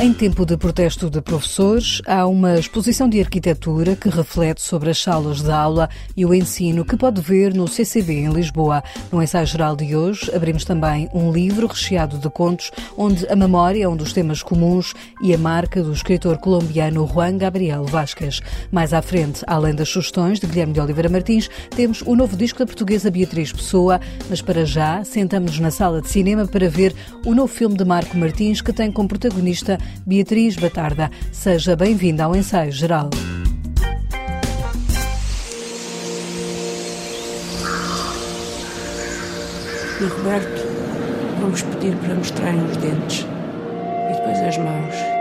Em tempo de protesto de professores, há uma exposição de arquitetura que reflete sobre as salas de aula e o ensino que pode ver no CCB em Lisboa. No ensaio geral de hoje, abrimos também um livro recheado de contos, onde a memória é um dos temas comuns e a marca do escritor colombiano Juan Gabriel Vasquez. Mais à frente, além das sugestões de Guilherme de Oliveira Martins, temos o novo disco da portuguesa Beatriz Pessoa, mas para já, sentamos-nos na sala de cinema para ver o novo filme de Marco Martins, que tem como protagonista Beatriz Batarda. Seja bem-vinda ao ensaio geral. E Roberto, vamos pedir para mostrarem os dentes e depois as mãos.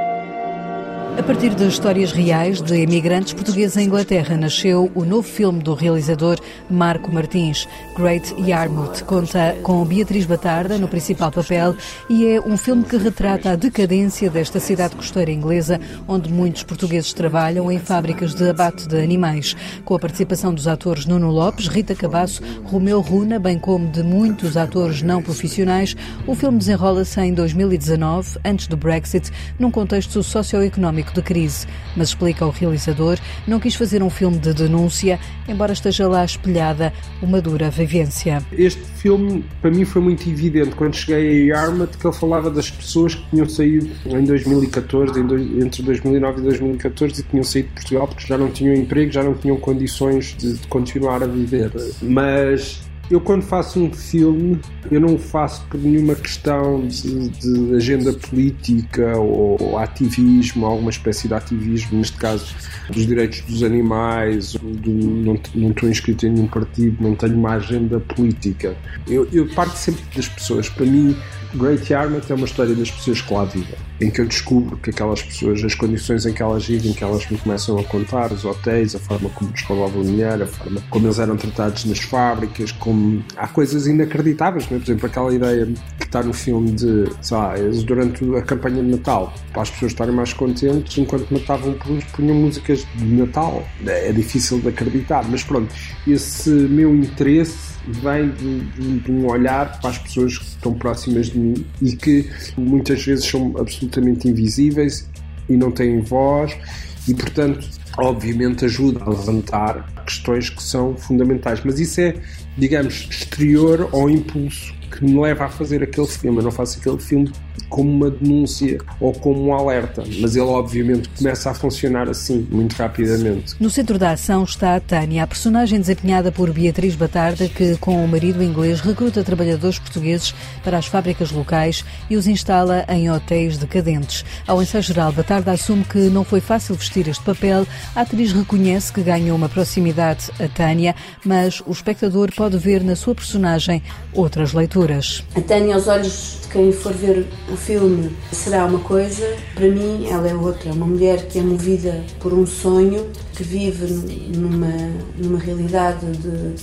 A partir de histórias reais de imigrantes portugueses em Inglaterra, nasceu o novo filme do realizador Marco Martins, Great Yarmouth. Conta com Beatriz Batarda no principal papel e é um filme que retrata a decadência desta cidade costeira inglesa, onde muitos portugueses trabalham em fábricas de abate de animais. Com a participação dos atores Nuno Lopes, Rita Cabasso, Romeu Runa, bem como de muitos atores não profissionais, o filme desenrola-se em 2019, antes do Brexit, num contexto socioeconómico de crise, mas explica o realizador, não quis fazer um filme de denúncia, embora esteja lá espelhada uma dura vivência. Este filme, para mim, foi muito evidente quando cheguei a Yarmouth, que ele falava das pessoas que tinham saído em 2014, entre 2009 e 2014, e tinham saído de Portugal porque já não tinham emprego, já não tinham condições de continuar a viver. Mas eu quando faço um filme, eu não faço por nenhuma questão de, de, agenda política ou ativismo, alguma espécie de ativismo, neste caso dos direitos dos animais, do, não, não estou inscrito em nenhum partido, não tenho uma agenda política. Eu, eu parto sempre das pessoas. Para mim, Great Yarmouth é uma história das pessoas que lá vivem, em que eu descubro que aquelas pessoas, as condições em que elas vivem, que elas me começam a contar, os hotéis, a forma como lhes roubavam dinheiro, a forma como eles eram tratados nas fábricas, como há coisas inacreditáveis, é? por exemplo, aquela ideia que está no filme de, sei lá, durante a campanha de Natal, para as pessoas estarem mais contentes, enquanto matavam uns, punham músicas de Natal. É difícil de acreditar, mas pronto, esse meu interesse vem de, de, de, um olhar para as pessoas que estão próximas de mim e que muitas vezes são absolutamente invisíveis e não têm voz e, portanto, obviamente ajuda a levantar questões que são fundamentais. Mas isso é, digamos, exterior ao impulso que me leva a fazer aquele filme. Eu não faço aquele filme como uma denúncia ou como um alerta, mas ele obviamente começa a funcionar assim, muito rapidamente. No centro da ação está a Tânia, a personagem desempenhada por Beatriz Batarda, que com o marido inglês recruta trabalhadores portugueses para as fábricas locais e os instala em hotéis decadentes. Ao ensaio geral, Batarda assume que não foi fácil vestir este papel. A atriz reconhece que ganhou uma proximidade a Tânia, mas o espectador pode ver na sua personagem outras leituras. A Tânia, aos olhos de quem for ver o filme será uma coisa, para mim ela é outra. Uma mulher que é movida por um sonho, que vive numa, numa realidade de,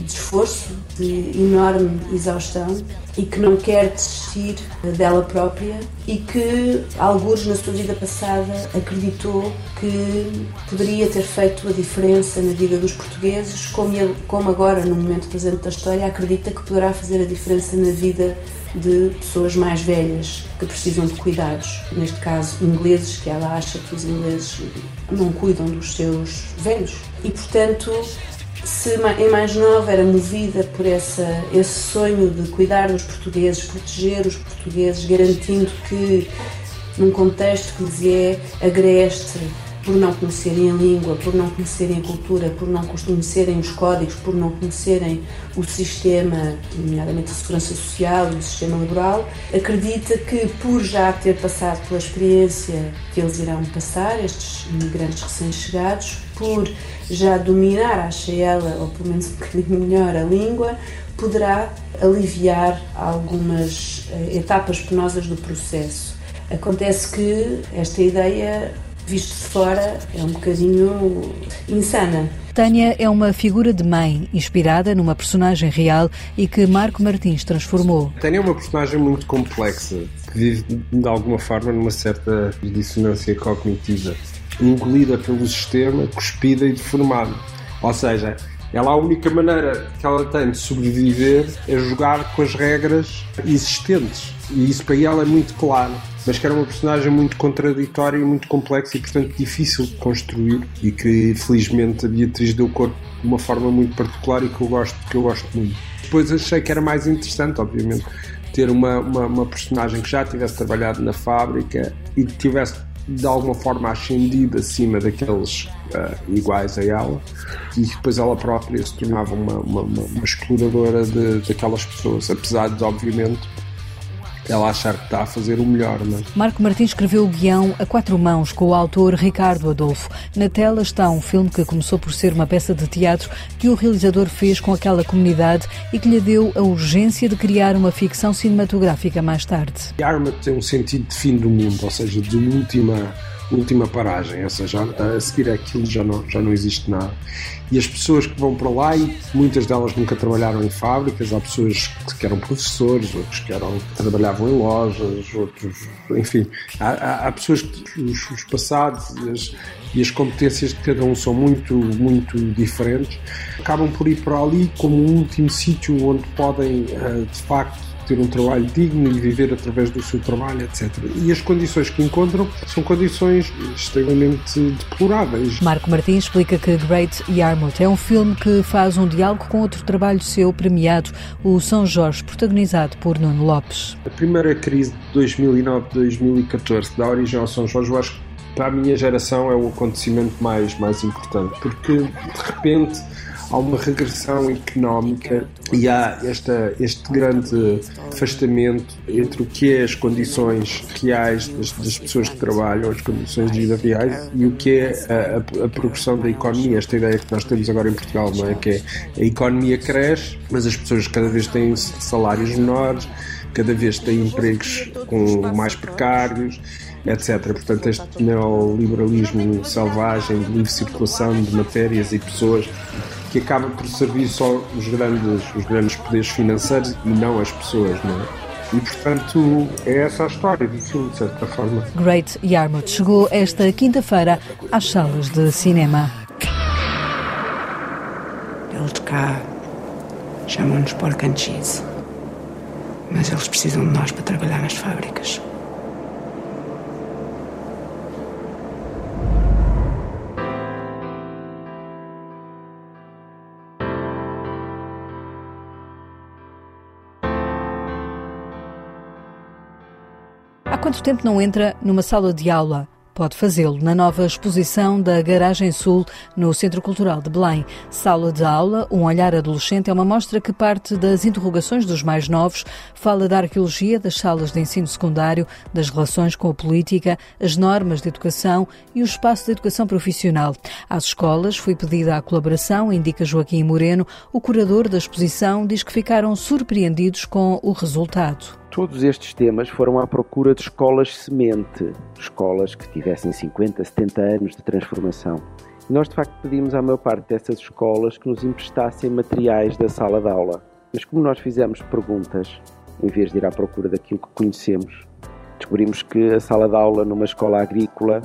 de esforço, de enorme exaustão e que não quer desistir dela própria e que, alguns na sua vida passada, acreditou que poderia ter feito a diferença na vida dos portugueses, como, como agora, no momento presente da história, acredita que poderá fazer a diferença na vida de pessoas mais velhas que precisam de cuidados, neste caso ingleses, que ela acha que os ingleses não cuidam dos seus velhos. E portanto, se em mais nova era movida por essa, esse sonho de cuidar dos portugueses, proteger os portugueses, garantindo que num contexto que lhes é agreste, por não conhecerem a língua, por não conhecerem a cultura, por não conhecerem os códigos, por não conhecerem o sistema, nomeadamente a segurança social e o sistema laboral, acredita que por já ter passado pela experiência que eles irão passar, estes imigrantes recém-chegados, por já dominar, acha ela, ou pelo menos um bocadinho melhor, a língua, poderá aliviar algumas eh, etapas penosas do processo. Acontece que esta ideia visto de fora, é um bocadinho insana. Tânia é uma figura de mãe, inspirada numa personagem real e que Marco Martins transformou. Tânia é uma personagem muito complexa, que vive de alguma forma numa certa dissonância cognitiva, engolida pelo sistema, cuspida e deformada. Ou seja, Ela, a única maneira que ela tem de sobreviver é jogar com as regras existentes. E isso para ela é muito claro. Mas que era uma personagem muito contraditória e muito complexa e, portanto, difícil de construir. E que, felizmente, a Beatriz deu corpo de uma forma muito particular e que eu gosto, que eu gosto muito. Depois achei que era mais interessante, obviamente, ter uma, uma, uma personagem que já tivesse trabalhado na fábrica e que tivesse de alguma forma ascendido acima daqueles uh, iguais a ela e depois ela própria se tornava uma, uma, uma exploradora de, daquelas pessoas, apesar de, obviamente, ela achar que está a fazer o melhor. Não é? Marco Martins escreveu o guião a quatro mãos com o autor Ricardo Adolfo. Na tela está um filme que começou por ser uma peça de teatro que o realizador fez com aquela comunidade e que lhe deu a urgência de criar uma ficção cinematográfica mais tarde. Arma tem um sentido de fim do mundo, ou seja, de última última paragem, ou seja, a seguir aquilo já não, já não existe nada. E as pessoas que vão para lá, e muitas delas nunca trabalharam em fábricas, há pessoas que eram professores, outros que, eram, trabalhavam em lojas, outros, enfim, há, há, pessoas que os, os passados e as, e as competências de cada um são muito, muito diferentes, acabam por ir para ali como um último sítio onde podem, eh, de facto, ter um trabalho digno e viver através do seu trabalho, etc. E as condições que encontram são condições extremamente deploráveis. Marco Martins explica que Great Yarmouth é um filme que faz um diálogo com outro trabalho seu premiado, o São Jorge, protagonizado por Nuno Lopes. A primeira crise de 2009-2014 dá origem ao São Jorge, eu acho que para a minha geração é o acontecimento mais, mais importante, porque de repente há uma regressão económica e há esta, este grande afastamento entre o que é as condições reais das, das pessoas que trabalham, as condições de vida reais e o que é a, a, a, progressão da economia. Esta ideia que nós temos agora em Portugal, não é? Que é a economia cresce, mas as pessoas cada vez têm salários menores, cada vez têm empregos com mais precários etc. Portanto, este neoliberalismo selvagem de livre circulação de matérias e pessoas que acaba por servir só os grandes, os grandes poderes financeiros e não as pessoas, não é? E, portanto, é essa a história do filme, de certa forma. Great Yarmouth chegou esta quinta-feira às salas de cinema. Eles cá chamam-nos pork and cheese. Mas eles precisam de nós para trabalhar nas fábricas. Quanto tempo não entra numa sala de aula? Pode fazê-lo na nova exposição da Garagem Sul, no Centro Cultural de Belém. Sala de aula, um olhar adolescente, é uma mostra que parte das interrogações dos mais novos, fala da arqueologia das salas de ensino secundário, das relações com a política, as normas de educação e o espaço de educação profissional. Às escolas foi pedida a colaboração, indica Joaquim Moreno. O curador da exposição diz que ficaram surpreendidos com o resultado. Todos estes temas foram à procura de escolas semente, escolas que tivessem 50, 70 anos de transformação. E nós, de facto, pedimos à maior parte dessas escolas que nos emprestassem materiais da sala de aula. Mas como nós fizemos perguntas, em vez de ir à procura daquilo que conhecemos, descobrimos que a sala de aula numa escola agrícola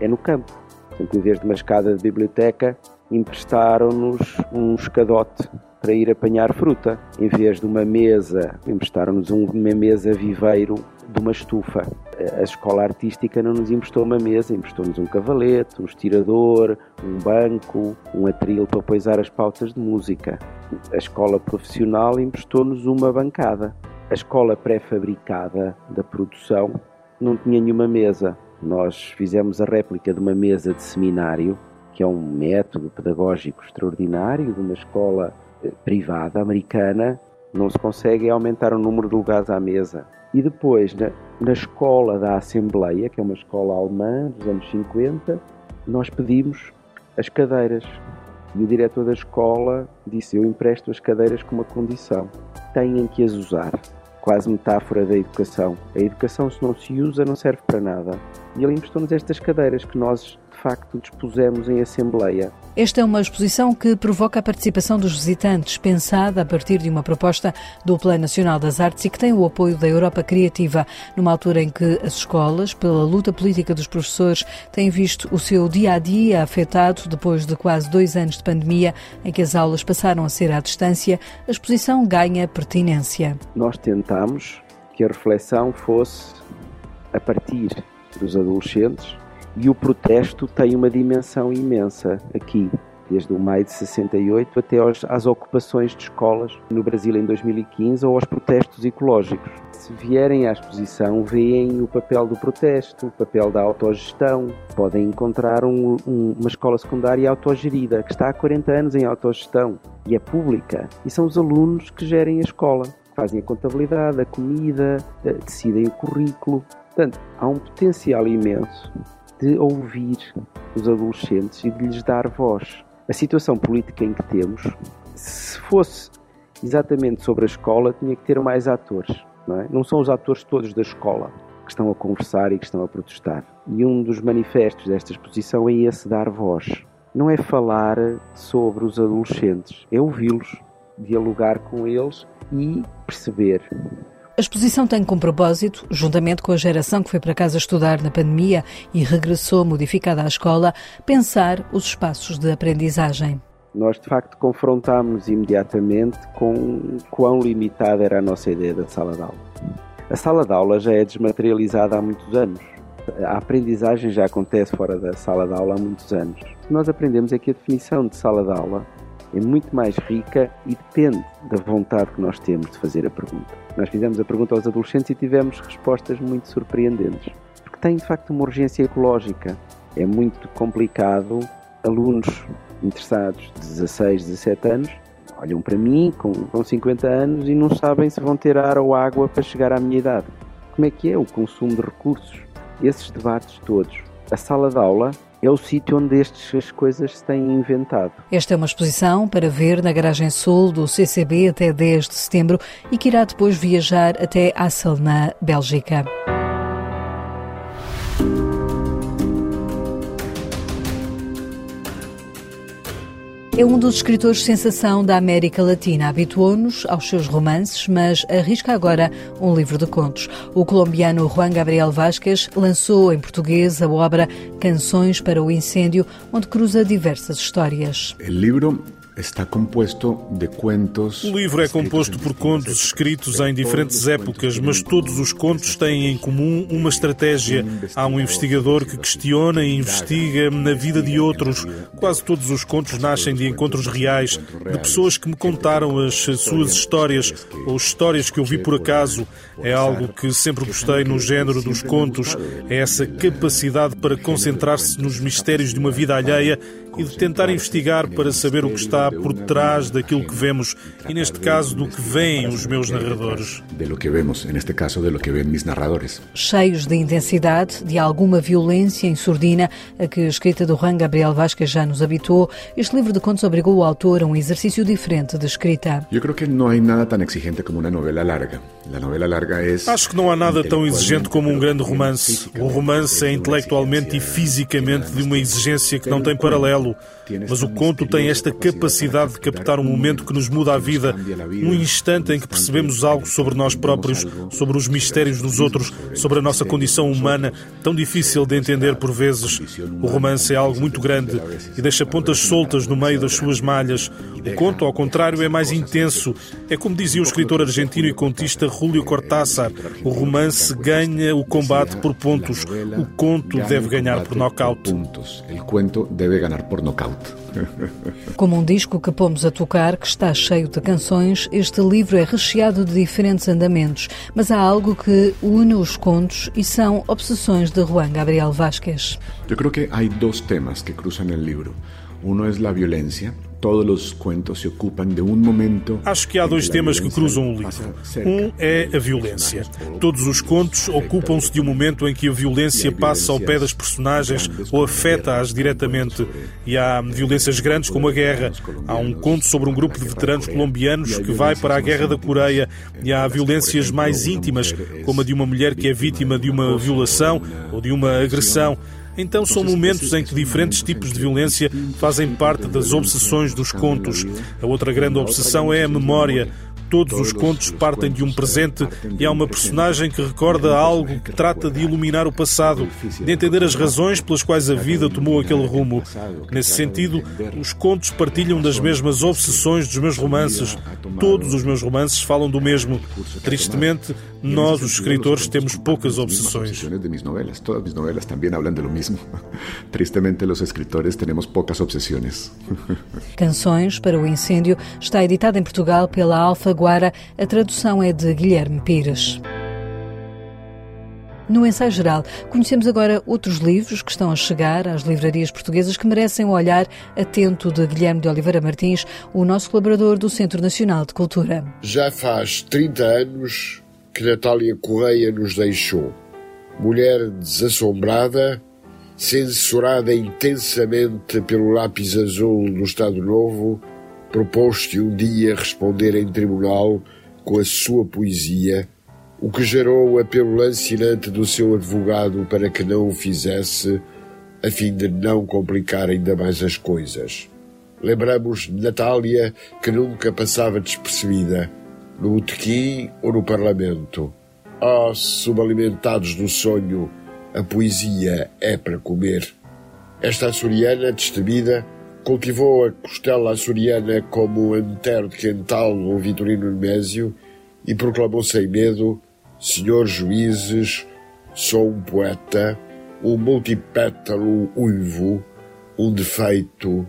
é no campo. Portanto, em vez de uma escada de biblioteca, emprestaram-nos um escadote para ir apanhar fruta. Em vez de uma mesa, emprestaram-nos uma mesa viveiro de uma estufa. A escola artística não nos emprestou uma mesa, emprestou-nos um cavalete, um estirador, um banco, um atril para poisar as pautas de música. A escola profissional emprestou-nos uma bancada. A escola pré-fabricada da produção não tinha nenhuma mesa. Nós fizemos a réplica de uma mesa de seminário, que é um método pedagógico extraordinário de uma escola privada americana não se consegue aumentar o número de lugares à mesa. E depois, na, na escola da Assembleia, que é uma escola alemã dos anos 50, nós pedimos as cadeiras. E o diretor da escola disse: Eu empresto as cadeiras com uma condição: têm que as usar. Quase metáfora da educação. A educação, se não se usa, não serve para nada. E ele emprestou-nos estas cadeiras que nós, facto dispusemos em Assembleia. Esta é uma exposição que provoca a participação dos visitantes, pensada a partir de uma proposta do Plano Nacional das Artes e que tem o apoio da Europa Criativa, numa altura em que as escolas, pela luta política dos professores, têm visto o seu dia a dia afetado depois de quase dois anos de pandemia, em que as aulas passaram a ser à distância, a exposição ganha pertinência. Nós tentamos que a reflexão fosse a partir dos adolescentes e o protesto tem uma dimensão imensa aqui, desde o maio de 68 até aos, às ocupações de escolas no Brasil em 2015 ou aos protestos ecológicos. Se vierem à exposição, veem o papel do protesto, o papel da autogestão. Podem encontrar um, um, uma escola secundária autogerida, que está há 40 anos em autogestão e é pública. E são os alunos que gerem a escola, fazem a contabilidade, a comida, eh, decidem o currículo. Portanto, há um potencial imenso de ouvir os adolescentes e de lhes dar voz. A situação política em que temos, se fosse exatamente sobre a escola, tinha que ter mais atores. Não, é? não são os atores todos da escola que estão a conversar e que estão a protestar. E um dos manifestos desta exposição é esse dar voz. Não é falar sobre os adolescentes, é ouvi-los, dialogar com eles e perceber a exposição tem como propósito, juntamente com a geração que foi para casa estudar na pandemia e regressou modificada à escola, pensar os espaços de aprendizagem. Nós, de facto, confrontámos imediatamente com quão limitada era a nossa ideia da sala de aula. A sala de aula já é desmaterializada há muitos anos. A aprendizagem já acontece fora da sala de aula há muitos anos. Nós aprendemos é que a definição de sala de aula é muito mais rica e depende da vontade que nós temos de fazer a pergunta. Nós fizemos a pergunta aos adolescentes e tivemos respostas muito surpreendentes, porque tem de facto uma urgência ecológica. É muito complicado alunos interessados de 16, 17 anos olham para mim com, com 50 anos e não sabem se vão ter ar ou água para chegar à minha idade. Como é que é o consumo de recursos? Esses debates todos. A sala de aula é o sítio onde estas coisas se têm inventado. Esta é uma exposição para ver na garagem sul do CCB até 10 de setembro e que irá depois viajar até Assel, na Bélgica. É um dos escritores sensação da América Latina. Habituou-nos aos seus romances, mas arrisca agora um livro de contos. O colombiano Juan Gabriel Vázquez lançou em português a obra Canções para o Incêndio, onde cruza diversas histórias. O livro está composto de contos. O livro é composto por contos escritos em diferentes épocas, mas todos os contos têm em comum uma estratégia. Há um investigador que questiona e investiga na vida de outros. Quase todos os contos nascem de encontros reais, de pessoas que me contaram as suas histórias ou histórias que eu vi por acaso. É algo que sempre gostei no género dos contos, é essa capacidade para concentrar-se nos mistérios de uma vida alheia e de tentar investigar para saber o que está por trás daquilo que vemos e neste caso do que veem os meus narradores. De lo que vemos, neste caso de lo que ven mis narradores. Cheios de intensidade, de alguma violência em surdina, a que a escrita do Juan Gabriel Vasquez já nos habituou, este livro de contos obrigou o autor a um exercício diferente de escrita. Eu creo que não há nada tão exigente como uma novela larga. A novela larga é Acho que não há nada tão exigente como um grande romance. O romance é intelectualmente e fisicamente de uma exigência que não tem paralelo mas o conto tem esta capacidade de captar um momento que nos muda a vida, num instante em que percebemos algo sobre nós próprios, sobre os mistérios dos outros, sobre a nossa condição humana, tão difícil de entender por vezes. O romance é algo muito grande e deixa pontas soltas no meio das suas malhas. O conto, ao contrário, é mais intenso. É como dizia o escritor argentino e contista Julio Cortázar: o romance ganha o combate por pontos, o conto deve ganhar por nocaute. O conto deve ganhar por nocaute. Como um disco que pomos a tocar, que está cheio de canções, este livro é recheado de diferentes andamentos, mas há algo que une os contos e são obsessões de Juan Gabriel Vázquez. Eu creo que há dois temas que cruzam o livro. Um é a violência, Todos os contos se ocupam de um momento. Acho que há dois temas que cruzam o livro. Um é a violência. Todos os contos ocupam-se de um momento em que a violência passa ao pé das personagens ou afeta-as diretamente. E há violências grandes como a guerra. Há um conto sobre um grupo de veteranos colombianos que vai para a guerra da Coreia. E há violências mais íntimas, como a de uma mulher que é vítima de uma violação ou de uma agressão. Então são momentos em que diferentes tipos de violência fazem parte das obsessões dos contos. A outra grande obsessão é a memória. Todos os contos partem de um presente e há uma personagem que recorda algo que trata de iluminar o passado, de entender as razões pelas quais a vida tomou aquele rumo. Nesse sentido, os contos partilham das mesmas obsessões dos meus romances. Todos os meus romances falam do mesmo. Tristemente, nós, os escritores, temos poucas obsessões. Todas mis novelas. Tristemente, escritores. Canções para o Incêndio está editada em Portugal pela Alfa A tradução é de Guilherme Pires. No ensaio geral, conhecemos agora outros livros que estão a chegar às livrarias portuguesas que merecem o olhar atento de Guilherme de Oliveira Martins, o nosso colaborador do Centro Nacional de Cultura. Já faz 30 anos que Natália Correia nos deixou. Mulher desassombrada, censurada intensamente pelo lápis azul do Estado Novo, propôs-te um dia responder em tribunal com a sua poesia, o que gerou o apelo lancinante do seu advogado para que não o fizesse, a fim de não complicar ainda mais as coisas. Lembramos Natália que nunca passava despercebida, no botequim ou no parlamento. Oh, subalimentados do sonho, a poesia é para comer. Esta açoriana destemida cultivou a costela açoriana como antero de Quental ou Vitorino Nemésio e proclamou sem medo Senhores juízes, sou um poeta, um multipétalo uivo, um defeito,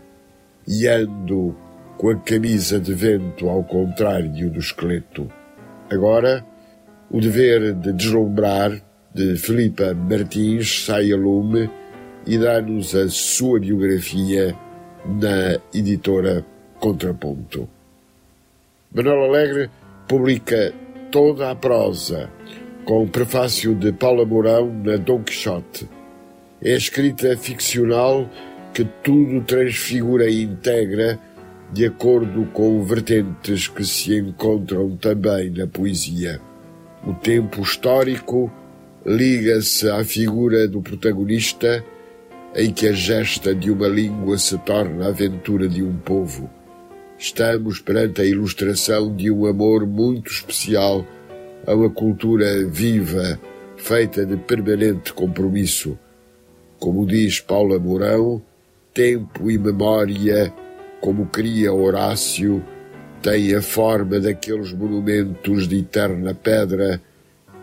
e ando com a camisa de vento ao contrário do esqueleto. Agora, o dever de deslumbrar de Filipa Martins sai a lume e dá-nos a sua biografia na editora Contraponto. Manuel Alegre publica toda a prosa, com o prefácio de Paula Mourão na Dom Quixote. É a escrita ficcional que tudo transfigura e integra de acordo com vertentes que se encontram também na poesia. O tempo histórico liga-se à figura do protagonista, em que a gesta de uma língua se torna a aventura de um povo. Estamos perante a ilustração de um amor muito especial a uma cultura viva, feita de permanente compromisso. Como diz Paula Mourão, tempo e memória, como cria Horácio, têm a forma daqueles monumentos de eterna pedra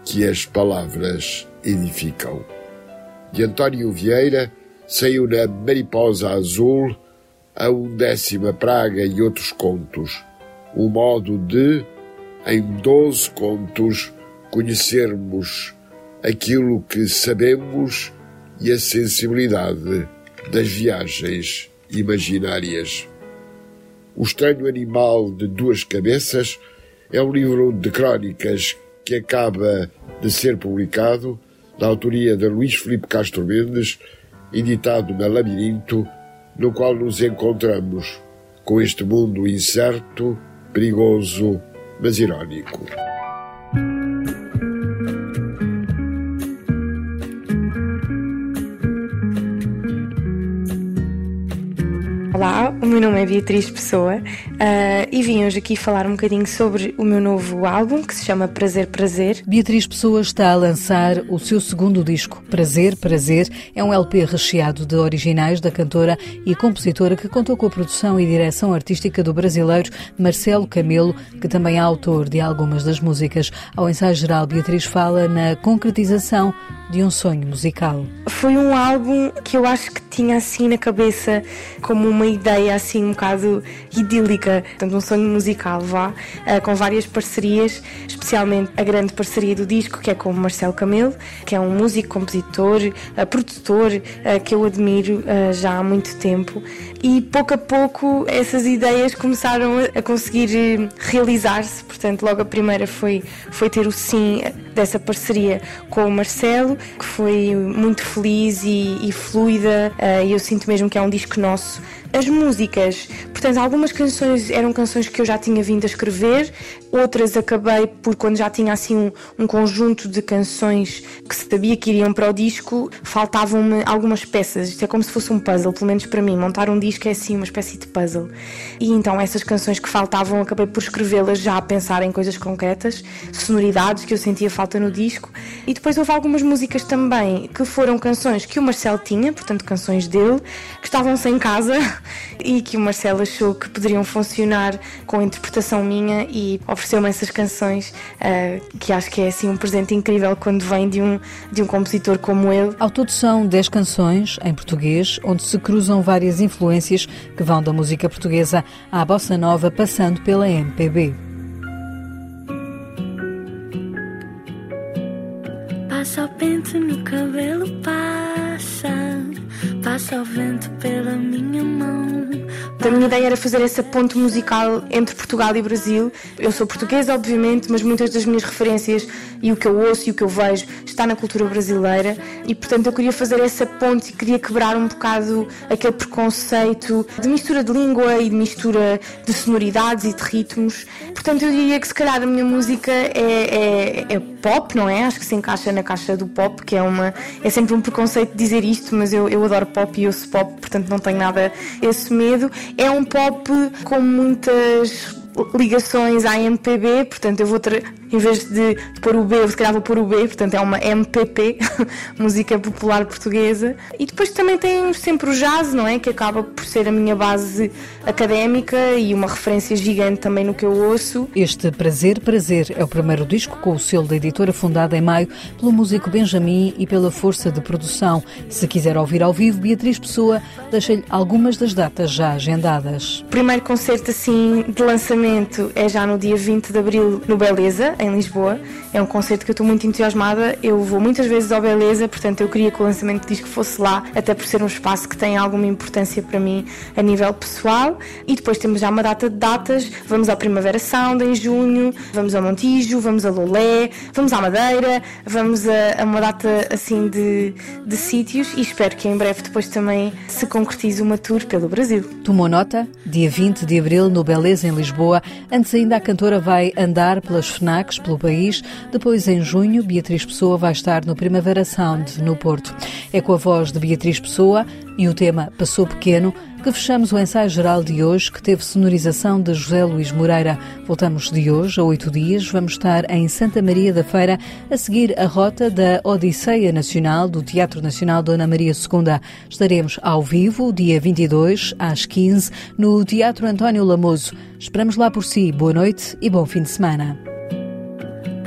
que as palavras edificam. De António Vieira saiu na Mariposa Azul a undécima praga e outros contos, o modo de, em doze contos, conhecermos aquilo que sabemos e a sensibilidade das viagens imaginárias. O Estranho Animal de Duas Cabeças é um livro de crónicas que acaba de ser publicado, da autoria de Luís Filipe Castro Mendes, editado na Labirinto, no qual nos encontramos com este mundo incerto, perigoso, mas irónico. Olá, o meu nome é Beatriz Pessoa uh, e vim hoje aqui falar um bocadinho sobre o meu novo álbum que se chama Prazer Prazer. Beatriz Pessoa está a lançar o seu segundo disco, Prazer Prazer. É um LP recheado de originais da cantora e compositora que contou com a produção e direção artística do brasileiro Marcelo Camelo, que também é autor de algumas das músicas. Ao ensaio geral, Beatriz fala na concretização de um sonho musical. Foi um álbum que eu acho que tinha assim na cabeça como uma ideia assim um bocado idílica, portanto um sonho musical, vá, uh, com várias parcerias, especialmente a grande parceria do disco que é com o Marcelo Camelo, que é um músico, compositor, uh, produtor uh, que eu admiro já há muito tempo e pouco a pouco essas ideias começaram a conseguir realizar-se, portanto logo a primeira foi, foi ter o sim dessa parceria com o Marcelo, que foi muito feliz e, e fluida, e eu sinto mesmo que é um disco nosso. As músicas Portanto, algumas canções eram canções que eu já tinha vindo a escrever, outras acabei por quando já tinha assim um, um conjunto de canções que sabia que iriam para o disco, faltavam-me algumas peças. Isto é como se fosse um puzzle, pelo menos para mim. Montar um disco é assim uma espécie de puzzle. E então essas canções que faltavam acabei por escrevê-las já a pensar em coisas concretas, sonoridades que eu sentia falta no disco. E depois houve algumas músicas também que foram canções que o Marcelo tinha, portanto canções dele, que estavam sem casa e que o Marcelo achou que poderiam funcionar com a interpretação minha e ofereceu-me essas canções uh, que acho que é assim um presente incrível quando vem de um, de um compositor como ele. Ao todo são 10 canções em português, onde se cruzam várias influências que vão da música portuguesa à bossa nova, passando pela MPB. Passa o pente no cabelo, passa, passa o vento pela minha mão a minha ideia era fazer essa ponte musical entre Portugal e Brasil. Eu sou portuguesa, obviamente, mas muitas das minhas referências e o que eu ouço e o que eu vejo está na cultura brasileira e, portanto, eu queria fazer essa ponte e queria quebrar um bocado aquele preconceito de mistura de língua e de mistura de sonoridades e de ritmos. Portanto, eu diria que se calhar a minha música é, é, é pop, não é? Acho que se encaixa na caixa do pop, que é uma. É sempre um preconceito dizer isto, mas eu, eu adoro pop e ouço pop, portanto não tenho nada esse medo. É um pop com muitas ligações à MPB, portanto eu vou ter, em vez de, de pôr o B, eu se calhar vou pôr o B, portanto é uma MPP, música popular portuguesa. E depois também tem sempre o jazz, não é? Que acaba por ser a minha base académica e uma referência gigante também no que eu ouço. Este Prazer, Prazer é o primeiro disco com o selo da editora fundada em maio pelo músico Benjamin e pela força de produção. Se quiser ouvir ao vivo, Beatriz Pessoa deixa-lhe algumas das datas já agendadas. O primeiro concerto assim de lançamento é já no dia 20 de abril no Beleza, em Lisboa. É um concerto que eu estou muito entusiasmada. Eu vou muitas vezes ao Beleza, portanto eu queria que o lançamento do disco fosse lá, até por ser um espaço que tem alguma importância para mim a nível pessoal. E depois temos já uma data de datas. Vamos à Primavera Sound em junho, vamos ao Montijo, vamos a Lolé, vamos à Madeira, vamos a, a uma data assim de, de sítios e espero que em breve depois também se concretize uma tour pelo Brasil. Tomou nota? Dia 20 de abril no Beleza em Lisboa. Antes ainda a cantora vai andar pelas FNAC pelo país. Depois, em junho, Beatriz Pessoa vai estar no Primavera Sound, no Porto. É com a voz de Beatriz Pessoa e o tema Passou Pequeno que fechamos o ensaio geral de hoje, que teve sonorização de José Luís Moreira. Voltamos de hoje a oito dias. Vamos estar em Santa Maria da Feira, a seguir a rota da Odisseia Nacional do Teatro Nacional Dona Maria II. Estaremos ao vivo, dia 22, às 15, no Teatro António Lamoso. Esperamos lá por si. Boa noite e bom fim de semana.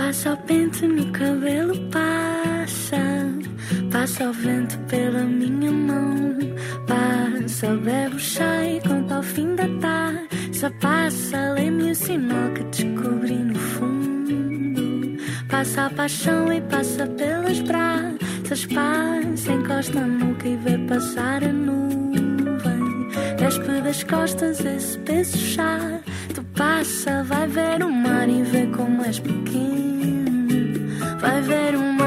Passa o pente no cabelo, passa. Passa o vento pela minha mão. Passa, bebe o chá e conta ao fim da tarde. Só passa, lê-me o sinal que descobri no fundo. Passa a paixão e passa pelas braças. Passa, encosta nuca e vê passar a nuvem. Despe das costas esse peso chá. Tu passa, vai ver o mar e vê como és pequeno. Vai ver o